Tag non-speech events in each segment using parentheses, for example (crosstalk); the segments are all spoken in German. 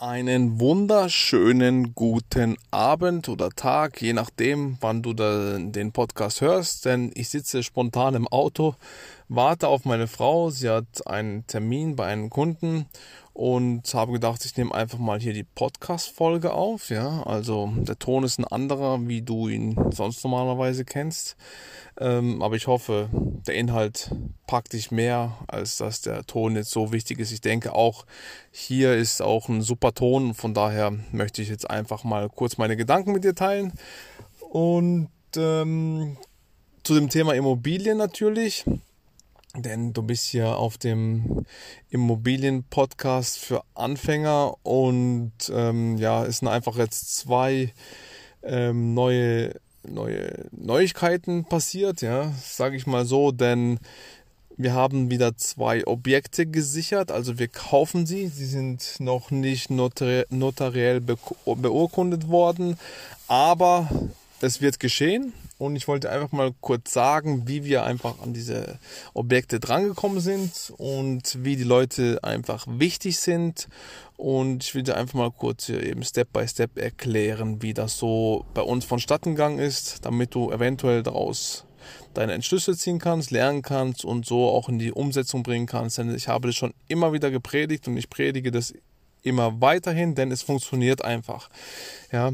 Einen wunderschönen guten Abend oder Tag, je nachdem, wann du den Podcast hörst, denn ich sitze spontan im Auto, warte auf meine Frau, sie hat einen Termin bei einem Kunden und habe gedacht, ich nehme einfach mal hier die Podcast-Folge auf. Ja, also der Ton ist ein anderer, wie du ihn sonst normalerweise kennst. Ähm, aber ich hoffe, der Inhalt packt dich mehr, als dass der Ton jetzt so wichtig ist. Ich denke auch, hier ist auch ein super Ton. Von daher möchte ich jetzt einfach mal kurz meine Gedanken mit dir teilen. Und ähm, zu dem Thema Immobilien natürlich denn du bist hier auf dem Immobilien-Podcast für Anfänger und ähm, ja, es sind einfach jetzt zwei ähm, neue, neue Neuigkeiten passiert, ja, sage ich mal so, denn wir haben wieder zwei Objekte gesichert, also wir kaufen sie, sie sind noch nicht notariell beurkundet worden, aber es wird geschehen und ich wollte einfach mal kurz sagen, wie wir einfach an diese Objekte drangekommen sind und wie die Leute einfach wichtig sind. Und ich will dir einfach mal kurz eben Step by Step erklären, wie das so bei uns vonstatten gegangen ist, damit du eventuell daraus deine Entschlüsse ziehen kannst, lernen kannst und so auch in die Umsetzung bringen kannst. Denn ich habe das schon immer wieder gepredigt und ich predige das immer weiterhin, denn es funktioniert einfach. Ja,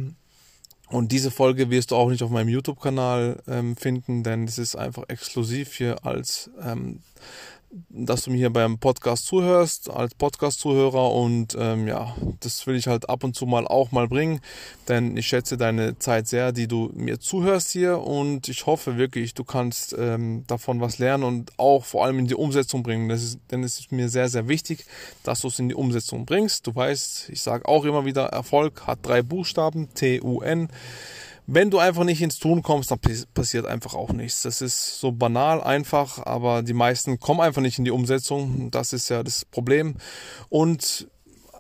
und diese Folge wirst du auch nicht auf meinem YouTube-Kanal ähm, finden, denn es ist einfach exklusiv hier als ähm, dass du mir hier beim Podcast zuhörst, als Podcast-Zuhörer und ähm, ja, das will ich halt ab und zu mal auch mal bringen, denn ich schätze deine Zeit sehr, die du mir zuhörst hier und ich hoffe wirklich, du kannst ähm, davon was lernen und auch vor allem in die Umsetzung bringen, das ist, denn es ist mir sehr, sehr wichtig, dass du es in die Umsetzung bringst. Du weißt, ich sage auch immer wieder, Erfolg hat drei Buchstaben, T-U-N. Wenn du einfach nicht ins Tun kommst, dann passiert einfach auch nichts. Das ist so banal einfach, aber die meisten kommen einfach nicht in die Umsetzung. Das ist ja das Problem. Und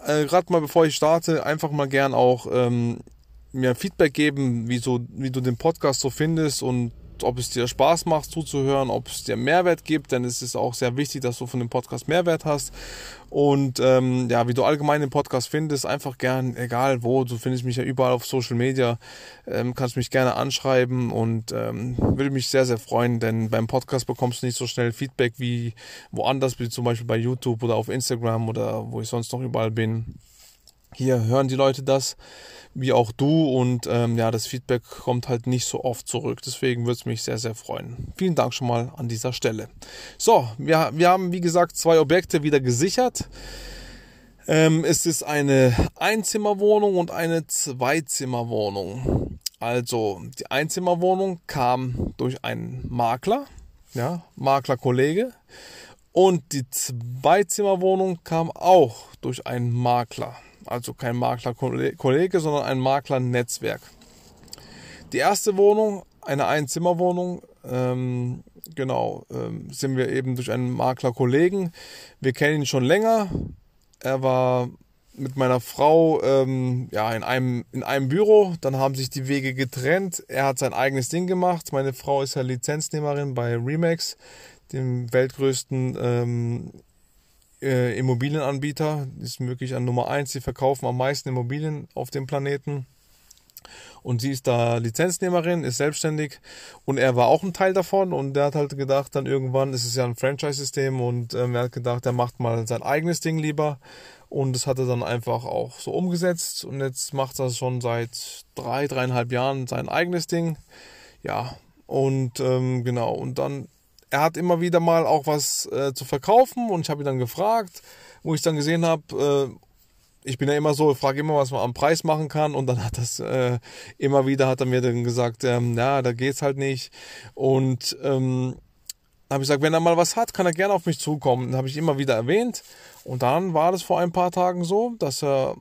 äh, gerade mal bevor ich starte, einfach mal gern auch ähm, mir Feedback geben, wie, so, wie du den Podcast so findest und ob es dir Spaß macht zuzuhören, ob es dir Mehrwert gibt, denn es ist auch sehr wichtig, dass du von dem Podcast Mehrwert hast. Und ähm, ja, wie du allgemein den Podcast findest, einfach gern, egal wo, du findest mich ja überall auf Social Media, ähm, kannst mich gerne anschreiben und ähm, würde mich sehr, sehr freuen, denn beim Podcast bekommst du nicht so schnell Feedback wie woanders, wie zum Beispiel bei YouTube oder auf Instagram oder wo ich sonst noch überall bin. Hier hören die Leute das, wie auch du, und ähm, ja, das Feedback kommt halt nicht so oft zurück. Deswegen würde es mich sehr, sehr freuen. Vielen Dank schon mal an dieser Stelle. So, wir, wir haben wie gesagt zwei Objekte wieder gesichert. Ähm, es ist eine Einzimmerwohnung und eine Zweizimmerwohnung. Also die Einzimmerwohnung kam durch einen Makler, ja, Maklerkollege. Und die Zweizimmerwohnung kam auch durch einen Makler also kein Maklerkollege, sondern ein Maklernetzwerk. Die erste Wohnung, eine Einzimmerwohnung, ähm, genau, ähm, sind wir eben durch einen Maklerkollegen. Wir kennen ihn schon länger. Er war mit meiner Frau ähm, ja, in, einem, in einem Büro. Dann haben sich die Wege getrennt. Er hat sein eigenes Ding gemacht. Meine Frau ist ja Lizenznehmerin bei Remax, dem weltgrößten ähm, äh, Immobilienanbieter, ist möglich an Nummer 1, sie verkaufen am meisten Immobilien auf dem Planeten. Und sie ist da Lizenznehmerin, ist selbstständig. Und er war auch ein Teil davon. Und der hat halt gedacht, dann irgendwann, es ist ja ein Franchise-System. Und ähm, er hat gedacht, er macht mal sein eigenes Ding lieber. Und das hat er dann einfach auch so umgesetzt. Und jetzt macht er schon seit drei, dreieinhalb Jahren sein eigenes Ding. Ja, und ähm, genau, und dann er hat immer wieder mal auch was äh, zu verkaufen und ich habe ihn dann gefragt, wo ich dann gesehen habe, äh, ich bin ja immer so, ich frage immer, was man am Preis machen kann und dann hat das äh, immer wieder hat er mir dann gesagt, ähm, ja, da geht's halt nicht und ähm, habe ich gesagt, wenn er mal was hat, kann er gerne auf mich zukommen. Dann habe ich immer wieder erwähnt und dann war das vor ein paar Tagen so, dass er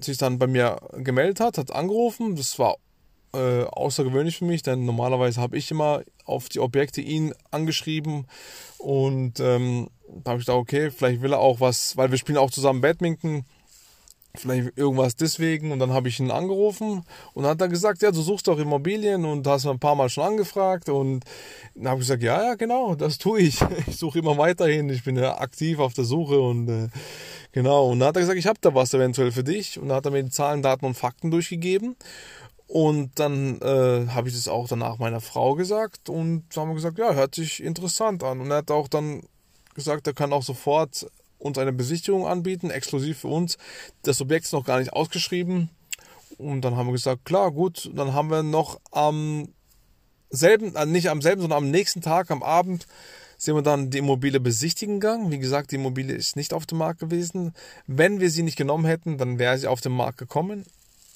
sich dann bei mir gemeldet hat, hat angerufen. Das war äh, außergewöhnlich für mich, denn normalerweise habe ich immer auf die Objekte ihn angeschrieben und ähm, da habe ich gedacht, okay, vielleicht will er auch was, weil wir spielen auch zusammen Badminton, vielleicht irgendwas deswegen und dann habe ich ihn angerufen und dann hat er gesagt, ja, du suchst doch Immobilien und hast mir ein paar Mal schon angefragt und dann habe ich gesagt, ja, ja, genau, das tue ich. (laughs) Ich suche immer weiterhin, ich bin ja aktiv auf der Suche und äh, Genau, und dann hat er gesagt, ich habe da was eventuell für dich. Und dann hat er mir die Zahlen, Daten und Fakten durchgegeben. Und dann äh, habe ich das auch danach meiner Frau gesagt und haben gesagt, ja, hört sich interessant an. Und er hat auch dann gesagt, er kann auch sofort uns eine Besichtigung anbieten, exklusiv für uns. Das Objekt ist noch gar nicht ausgeschrieben. Und dann haben wir gesagt, klar, gut. Dann haben wir noch am selben, äh, nicht am selben, sondern am nächsten Tag, am Abend, sind wir dann die Immobilie besichtigen gegangen. Wie gesagt, die Immobilie ist nicht auf dem Markt gewesen. Wenn wir sie nicht genommen hätten, dann wäre sie auf den Markt gekommen.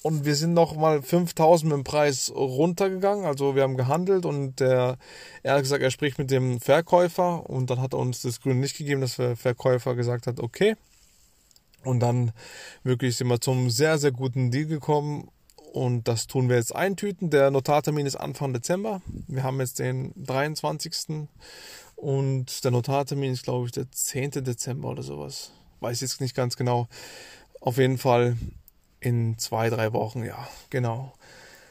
Und wir sind noch mal 5000 im Preis runtergegangen. Also wir haben gehandelt und der, er hat gesagt, er spricht mit dem Verkäufer und dann hat er uns das Grün nicht gegeben, dass der Verkäufer gesagt hat, okay. Und dann wirklich sind wir zum sehr, sehr guten Deal gekommen und das tun wir jetzt eintüten. Der Notartermin ist Anfang Dezember. Wir haben jetzt den 23. Und der Notartermin ist, glaube ich, der 10. Dezember oder sowas. Weiß jetzt nicht ganz genau. Auf jeden Fall in zwei, drei Wochen, ja, genau.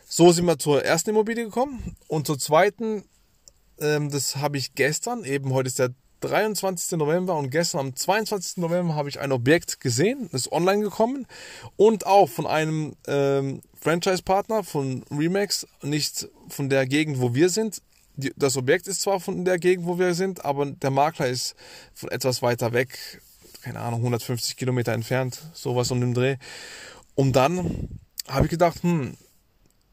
So sind wir zur ersten Immobilie gekommen. Und zur zweiten, ähm, das habe ich gestern, eben heute ist der 23. November und gestern am 22. November habe ich ein Objekt gesehen, ist online gekommen und auch von einem ähm, Franchise-Partner von Remax, nicht von der Gegend, wo wir sind. Die, das Objekt ist zwar von der Gegend, wo wir sind, aber der Makler ist von etwas weiter weg, keine Ahnung, 150 Kilometer entfernt, sowas um den Dreh. Und dann habe ich gedacht, hm,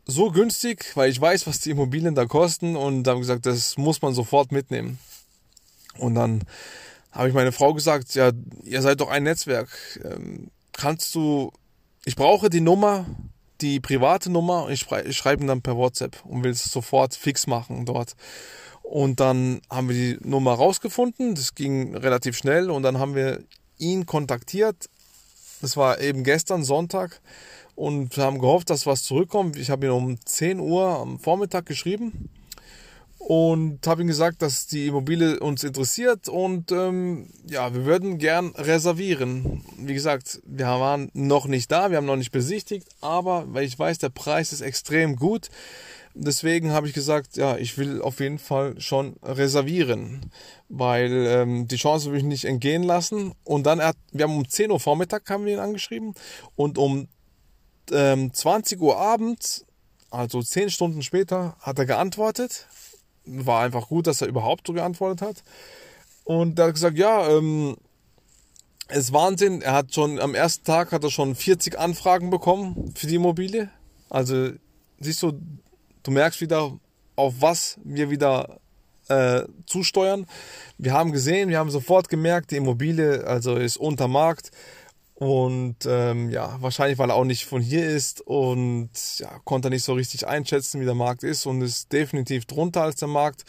so günstig, weil ich weiß, was die Immobilien da kosten und habe gesagt, das muss man sofort mitnehmen. Und dann habe ich meine Frau gesagt, ja, ihr seid doch ein Netzwerk. Ähm, kannst du, ich brauche die Nummer, die private Nummer, ich, ich schreibe ihn dann per WhatsApp und will es sofort fix machen dort. Und dann haben wir die Nummer rausgefunden, das ging relativ schnell und dann haben wir ihn kontaktiert. Das war eben gestern Sonntag und wir haben gehofft, dass was zurückkommt. Ich habe ihn um 10 Uhr am Vormittag geschrieben und habe ihm gesagt, dass die Immobilie uns interessiert und ähm, ja, wir würden gern reservieren. Wie gesagt, wir waren noch nicht da, wir haben noch nicht besichtigt, aber weil ich weiß, der Preis ist extrem gut, deswegen habe ich gesagt, ja, ich will auf jeden Fall schon reservieren, weil ähm, die Chance will ich nicht entgehen lassen. Und dann, hat, wir haben um 10 Uhr Vormittag haben wir ihn angeschrieben und um ähm, 20 Uhr abends, also 10 Stunden später, hat er geantwortet war einfach gut, dass er überhaupt so geantwortet hat. Und er hat gesagt, ja, ähm, es ist Wahnsinn. Er hat schon am ersten Tag hat er schon 40 Anfragen bekommen für die Immobilie. Also siehst du, du merkst wieder, auf was wir wieder äh, zusteuern. Wir haben gesehen, wir haben sofort gemerkt, die Immobilie also ist unter Markt. Und ähm, ja, wahrscheinlich, weil er auch nicht von hier ist und ja, konnte er nicht so richtig einschätzen, wie der Markt ist und ist definitiv drunter als der Markt.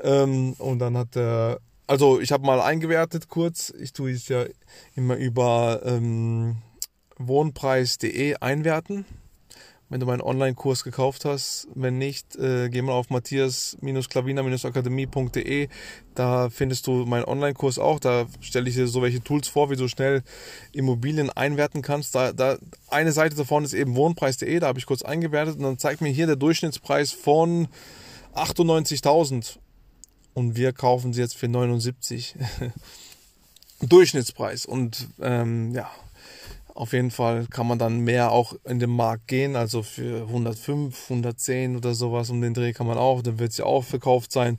Ähm, und dann hat er, also ich habe mal eingewertet kurz, ich tue es ja immer über ähm, wohnpreis.de einwerten wenn du meinen Online-Kurs gekauft hast. Wenn nicht, äh, geh mal auf matthias-klavina-akademie.de. Da findest du meinen Online-Kurs auch. Da stelle ich dir so welche Tools vor, wie du schnell Immobilien einwerten kannst. Da, da eine Seite davon ist eben wohnpreis.de. Da habe ich kurz eingewertet und dann zeigt mir hier der Durchschnittspreis von 98.000 und wir kaufen sie jetzt für 79. (laughs) Durchschnittspreis und ähm, ja, auf jeden Fall kann man dann mehr auch in den Markt gehen, also für 105, 110 oder sowas um den Dreh kann man auch, dann wird sie auch verkauft sein.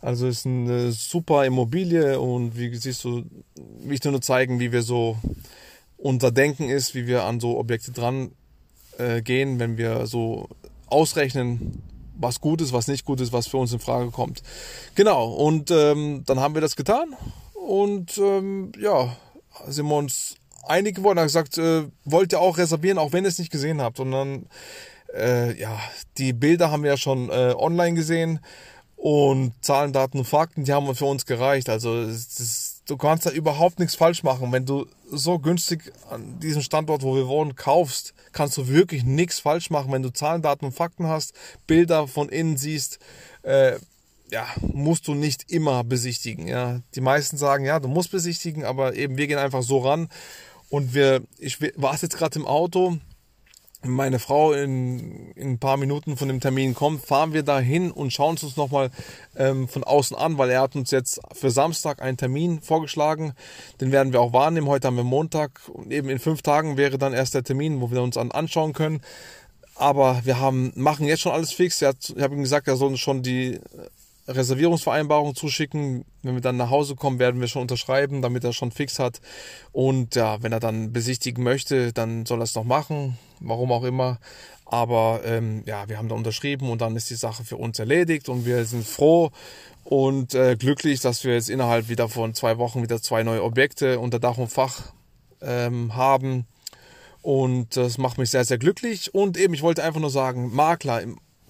Also ist eine super Immobilie und wie siehst du, will ich dir nur zeigen, wie wir so unser Denken ist, wie wir an so Objekte dran äh, gehen, wenn wir so ausrechnen, was gut ist, was nicht gut ist, was für uns in Frage kommt. Genau, und ähm, dann haben wir das getan und ähm, ja, sind wir uns einig geworden, hat gesagt, äh, wollt ihr auch reservieren, auch wenn ihr es nicht gesehen habt. Und dann, äh, ja, die Bilder haben wir ja schon äh, online gesehen und Zahlen, Daten und Fakten, die haben für uns gereicht. Also das, du kannst da überhaupt nichts falsch machen. Wenn du so günstig an diesem Standort, wo wir wohnen, kaufst, kannst du wirklich nichts falsch machen. Wenn du Zahlen, Daten und Fakten hast, Bilder von innen siehst, äh, ja, musst du nicht immer besichtigen. Ja, die meisten sagen, ja, du musst besichtigen, aber eben wir gehen einfach so ran und wir, ich warte jetzt gerade im Auto meine Frau in, in ein paar Minuten von dem Termin kommt, fahren wir da hin und schauen es uns nochmal ähm, von außen an, weil er hat uns jetzt für Samstag einen Termin vorgeschlagen. Den werden wir auch wahrnehmen. Heute haben wir Montag und eben in fünf Tagen wäre dann erst der Termin, wo wir uns an, anschauen können. Aber wir haben, machen jetzt schon alles fix. Hat, ich habe ihm gesagt, er soll uns schon die Reservierungsvereinbarung zuschicken. Wenn wir dann nach Hause kommen, werden wir schon unterschreiben, damit er schon fix hat. Und ja, wenn er dann besichtigen möchte, dann soll er es noch machen, warum auch immer. Aber ähm, ja, wir haben da unterschrieben und dann ist die Sache für uns erledigt und wir sind froh und äh, glücklich, dass wir jetzt innerhalb wieder von zwei Wochen wieder zwei neue Objekte unter Dach und Fach ähm, haben. Und das macht mich sehr, sehr glücklich. Und eben, ich wollte einfach nur sagen, Makler,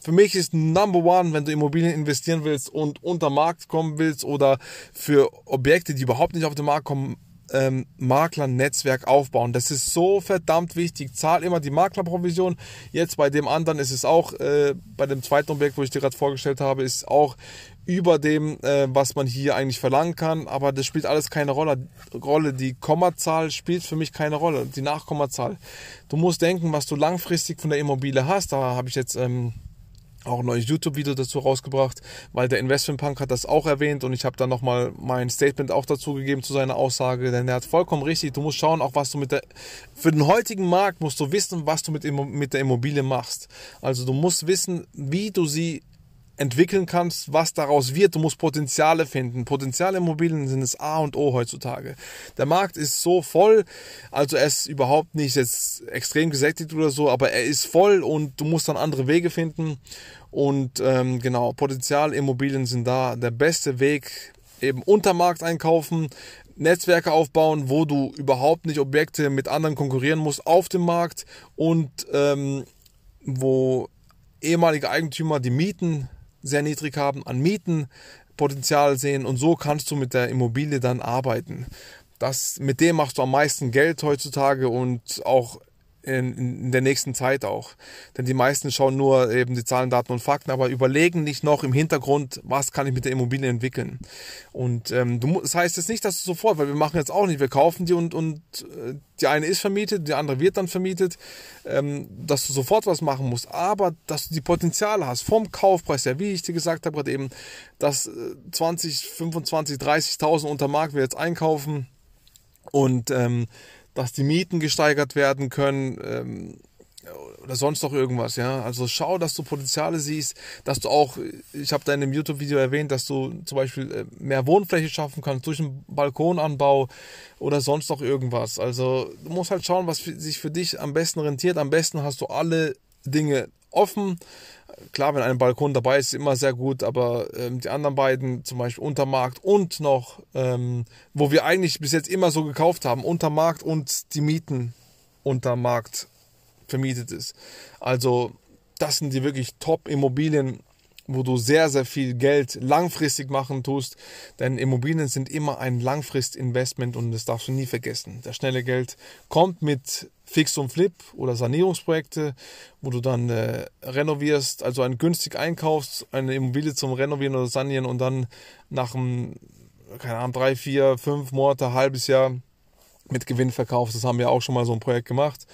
für mich ist Number One, wenn du Immobilien investieren willst und unter Markt kommen willst oder für Objekte, die überhaupt nicht auf den Markt kommen, ähm, Maklernetzwerk aufbauen. Das ist so verdammt wichtig. Zahl immer die Maklerprovision. Jetzt bei dem anderen ist es auch, äh, bei dem zweiten Objekt, wo ich dir gerade vorgestellt habe, ist auch über dem, äh, was man hier eigentlich verlangen kann. Aber das spielt alles keine Rolle. Rolle. Die Kommazahl spielt für mich keine Rolle. Die Nachkommazahl. Du musst denken, was du langfristig von der Immobilie hast. Da habe ich jetzt ähm, auch ein neues YouTube-Video dazu rausgebracht, weil der Investmentpunk hat das auch erwähnt und ich habe dann nochmal mein Statement auch dazu gegeben zu seiner Aussage, denn er hat vollkommen richtig, du musst schauen, auch was du mit der, für den heutigen Markt musst du wissen, was du mit, mit der Immobilie machst. Also du musst wissen, wie du sie entwickeln kannst, was daraus wird. Du musst Potenziale finden. Potenzialimmobilien sind das A und O heutzutage. Der Markt ist so voll, also er ist überhaupt nicht jetzt extrem gesättigt oder so, aber er ist voll und du musst dann andere Wege finden. Und ähm, genau, Potenzialimmobilien sind da der beste Weg. Eben Untermarkt einkaufen, Netzwerke aufbauen, wo du überhaupt nicht Objekte mit anderen konkurrieren musst auf dem Markt und ähm, wo ehemalige Eigentümer die Mieten sehr niedrig haben, an Mieten Potenzial sehen und so kannst du mit der Immobilie dann arbeiten. Das, mit dem machst du am meisten Geld heutzutage und auch in, in der nächsten Zeit auch. Denn die meisten schauen nur eben die Zahlen, Daten und Fakten, aber überlegen nicht noch im Hintergrund, was kann ich mit der Immobilie entwickeln. Und ähm, du, das heißt jetzt nicht, dass du sofort, weil wir machen jetzt auch nicht, wir kaufen die und, und äh, die eine ist vermietet, die andere wird dann vermietet, ähm, dass du sofort was machen musst, aber dass du die Potenziale hast vom Kaufpreis her, wie ich dir gesagt habe gerade eben, dass 20, 25, 30.000 unter Markt wir jetzt einkaufen und ähm, dass die Mieten gesteigert werden können ähm, oder sonst noch irgendwas, ja. Also schau, dass du Potenziale siehst, dass du auch, ich habe da in dem YouTube-Video erwähnt, dass du zum Beispiel äh, mehr Wohnfläche schaffen kannst durch einen Balkonanbau oder sonst noch irgendwas. Also du musst halt schauen, was sich für dich am besten rentiert. Am besten hast du alle Dinge offen klar, wenn ein Balkon dabei ist, ist immer sehr gut, aber ähm, die anderen beiden, zum Beispiel Untermarkt und noch, ähm, wo wir eigentlich bis jetzt immer so gekauft haben, Untermarkt und die Mieten Untermarkt vermietet ist. Also das sind die wirklich Top-Immobilien, wo du sehr, sehr viel Geld langfristig machen tust. Denn Immobilien sind immer ein Langfrist-Investment und das darfst du nie vergessen. Das schnelle Geld kommt mit Fix und Flip oder Sanierungsprojekte, wo du dann äh, renovierst, also ein günstig einkaufst, eine Immobilie zum Renovieren oder Sanieren und dann nach einem, keine Ahnung, drei, vier, fünf Monate, halbes Jahr mit Gewinn verkaufst. Das haben wir auch schon mal so ein Projekt gemacht.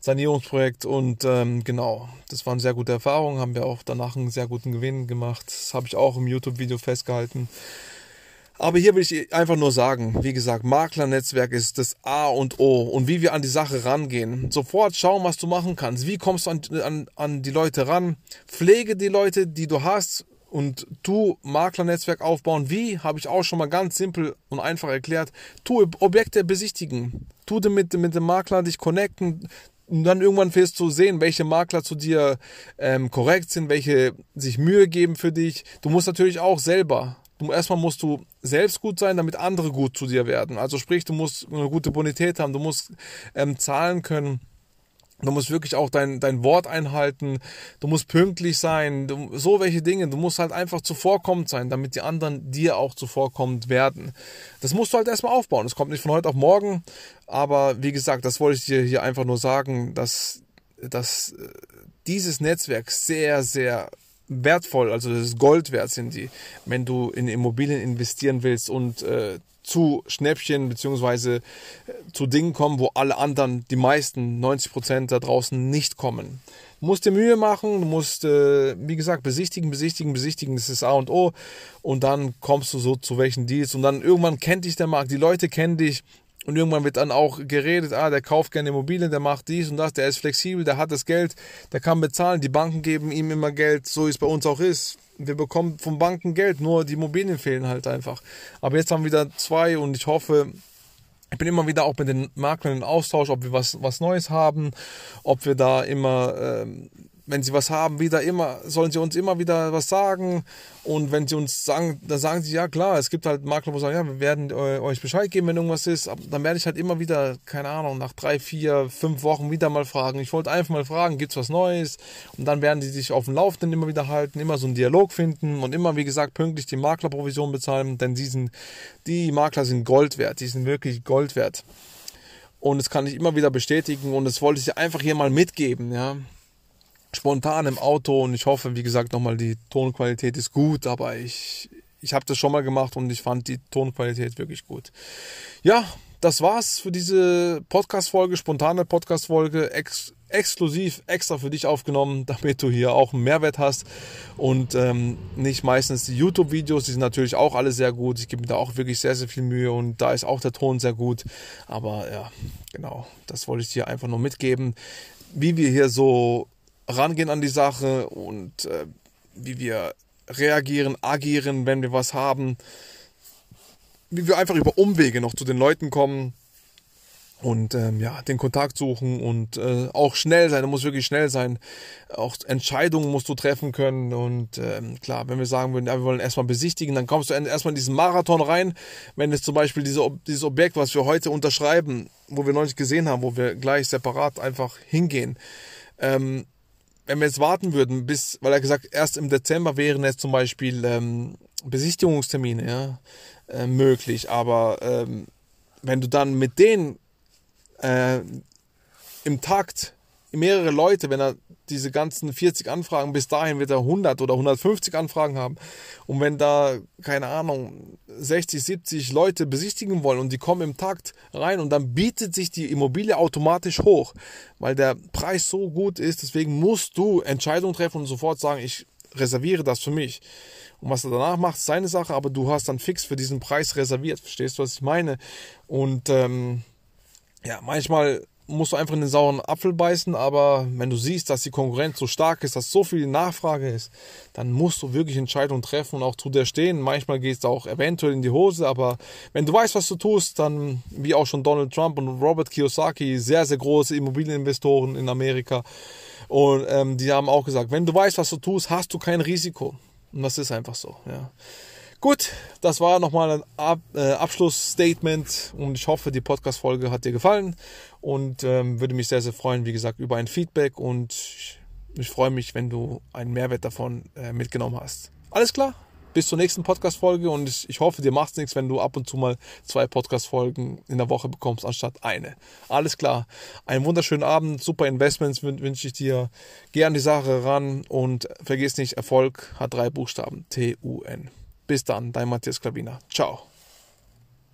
Sanierungsprojekt und ähm, genau, das waren sehr gute Erfahrungen, haben wir auch danach einen sehr guten Gewinn gemacht. Das habe ich auch im YouTube-Video festgehalten. Aber hier will ich einfach nur sagen, wie gesagt, Maklernetzwerk ist das A und O und wie wir an die Sache rangehen. Sofort schauen, was du machen kannst. Wie kommst du an, an, an die Leute ran? Pflege die Leute, die du hast und tu Maklernetzwerk aufbauen. Wie, habe ich auch schon mal ganz simpel und einfach erklärt. Tu Objekte besichtigen. Tu mit, mit dem Makler dich connecten. Und dann irgendwann wirst du sehen, welche Makler zu dir ähm, korrekt sind, welche sich Mühe geben für dich. Du musst natürlich auch selber. Du, erstmal musst du selbst gut sein, damit andere gut zu dir werden. Also sprich, du musst eine gute Bonität haben, du musst ähm, zahlen können. Du musst wirklich auch dein, dein Wort einhalten. Du musst pünktlich sein. Du, so welche Dinge. Du musst halt einfach zuvorkommend sein, damit die anderen dir auch zuvorkommend werden. Das musst du halt erstmal aufbauen. Das kommt nicht von heute auf morgen. Aber wie gesagt, das wollte ich dir hier einfach nur sagen, dass, dass äh, dieses Netzwerk sehr, sehr wertvoll, also das ist Gold wert sind die, wenn du in Immobilien investieren willst und äh, zu Schnäppchen beziehungsweise äh, zu Dingen kommen, wo alle anderen, die meisten, 90 Prozent da draußen nicht kommen. Du musst dir Mühe machen, du musst, äh, wie gesagt, besichtigen, besichtigen, besichtigen, das ist A und O. Und dann kommst du so zu welchen Deals und dann irgendwann kennt dich der Markt, die Leute kennen dich und irgendwann wird dann auch geredet, ah, der kauft gerne Immobilien, der macht dies und das, der ist flexibel, der hat das Geld, der kann bezahlen, die Banken geben ihm immer Geld, so wie es bei uns auch ist. Wir bekommen von Banken Geld, nur die Immobilien fehlen halt einfach. Aber jetzt haben wir wieder zwei und ich hoffe, ich bin immer wieder auch mit den Maklern in Austausch, ob wir was, was Neues haben, ob wir da immer ähm, wenn sie was haben, wieder immer, sollen sie uns immer wieder was sagen. Und wenn sie uns sagen, dann sagen sie, ja klar, es gibt halt Makler, wo sagen, ja, wir werden euch Bescheid geben, wenn irgendwas ist. Aber dann werde ich halt immer wieder, keine Ahnung, nach drei, vier, fünf Wochen wieder mal fragen. Ich wollte einfach mal fragen, gibt's was Neues? Und dann werden die sich auf dem Laufenden immer wieder halten, immer so einen Dialog finden und immer, wie gesagt, pünktlich die Maklerprovision bezahlen, denn die, sind, die Makler sind Gold wert, die sind wirklich Gold wert. Und das kann ich immer wieder bestätigen und das wollte ich einfach hier mal mitgeben, ja spontan im Auto und ich hoffe, wie gesagt, nochmal, die Tonqualität ist gut, aber ich, ich habe das schon mal gemacht und ich fand die Tonqualität wirklich gut. Ja, das war's für diese Podcast-Folge, spontane Podcast-Folge, ex exklusiv extra für dich aufgenommen, (laughs) damit du hier auch einen Mehrwert hast und ähm, nicht meistens die YouTube-Videos, die sind natürlich auch alle sehr gut. Ich gebe mir da auch wirklich sehr, sehr viel Mühe und da ist auch der Ton sehr gut. Aber ja, genau, das wollte ich dir einfach nur mitgeben, wie wir hier so rangehen an die Sache und äh, wie wir reagieren, agieren, wenn wir was haben, wie wir einfach über Umwege noch zu den Leuten kommen und ähm, ja, den Kontakt suchen und äh, auch schnell sein, du musst wirklich schnell sein. Auch Entscheidungen musst du treffen können und ähm, klar, wenn wir sagen würden, ja, wir wollen erstmal besichtigen, dann kommst du erstmal in diesen Marathon rein. Wenn es zum Beispiel diese, dieses Objekt, was wir heute unterschreiben, wo wir noch nicht gesehen haben, wo wir gleich separat einfach hingehen, ähm, wenn wir jetzt warten würden, bis, weil er gesagt, erst im Dezember wären jetzt zum Beispiel ähm, Besichtigungstermine ja, äh, möglich, aber ähm, wenn du dann mit denen äh, im Takt mehrere Leute, wenn er diese ganzen 40 Anfragen, bis dahin wird er 100 oder 150 Anfragen haben. Und wenn da, keine Ahnung, 60, 70 Leute besichtigen wollen und die kommen im Takt rein und dann bietet sich die Immobilie automatisch hoch, weil der Preis so gut ist. Deswegen musst du Entscheidungen treffen und sofort sagen, ich reserviere das für mich. Und was er danach macht, ist seine Sache, aber du hast dann fix für diesen Preis reserviert. Verstehst du, was ich meine? Und ähm, ja, manchmal musst du einfach in den sauren Apfel beißen, aber wenn du siehst, dass die Konkurrenz so stark ist, dass so viel Nachfrage ist, dann musst du wirklich Entscheidungen treffen und auch zu der stehen. Manchmal geht es auch eventuell in die Hose, aber wenn du weißt, was du tust, dann wie auch schon Donald Trump und Robert Kiyosaki, sehr, sehr große Immobilieninvestoren in Amerika, und ähm, die haben auch gesagt, wenn du weißt, was du tust, hast du kein Risiko. Und das ist einfach so. Ja. Gut, das war nochmal ein Ab äh, Abschlussstatement und ich hoffe, die Podcast-Folge hat dir gefallen und ähm, würde mich sehr, sehr freuen, wie gesagt, über ein Feedback und ich, ich freue mich, wenn du einen Mehrwert davon äh, mitgenommen hast. Alles klar? Bis zur nächsten Podcast-Folge und ich, ich hoffe, dir macht nichts, wenn du ab und zu mal zwei Podcast-Folgen in der Woche bekommst, anstatt eine. Alles klar. Einen wunderschönen Abend, super Investments wünsche ich dir. Geh an die Sache ran und vergiss nicht, Erfolg hat drei Buchstaben. T-U-N. Bis dann, dein Matthias Klavina. Ciao.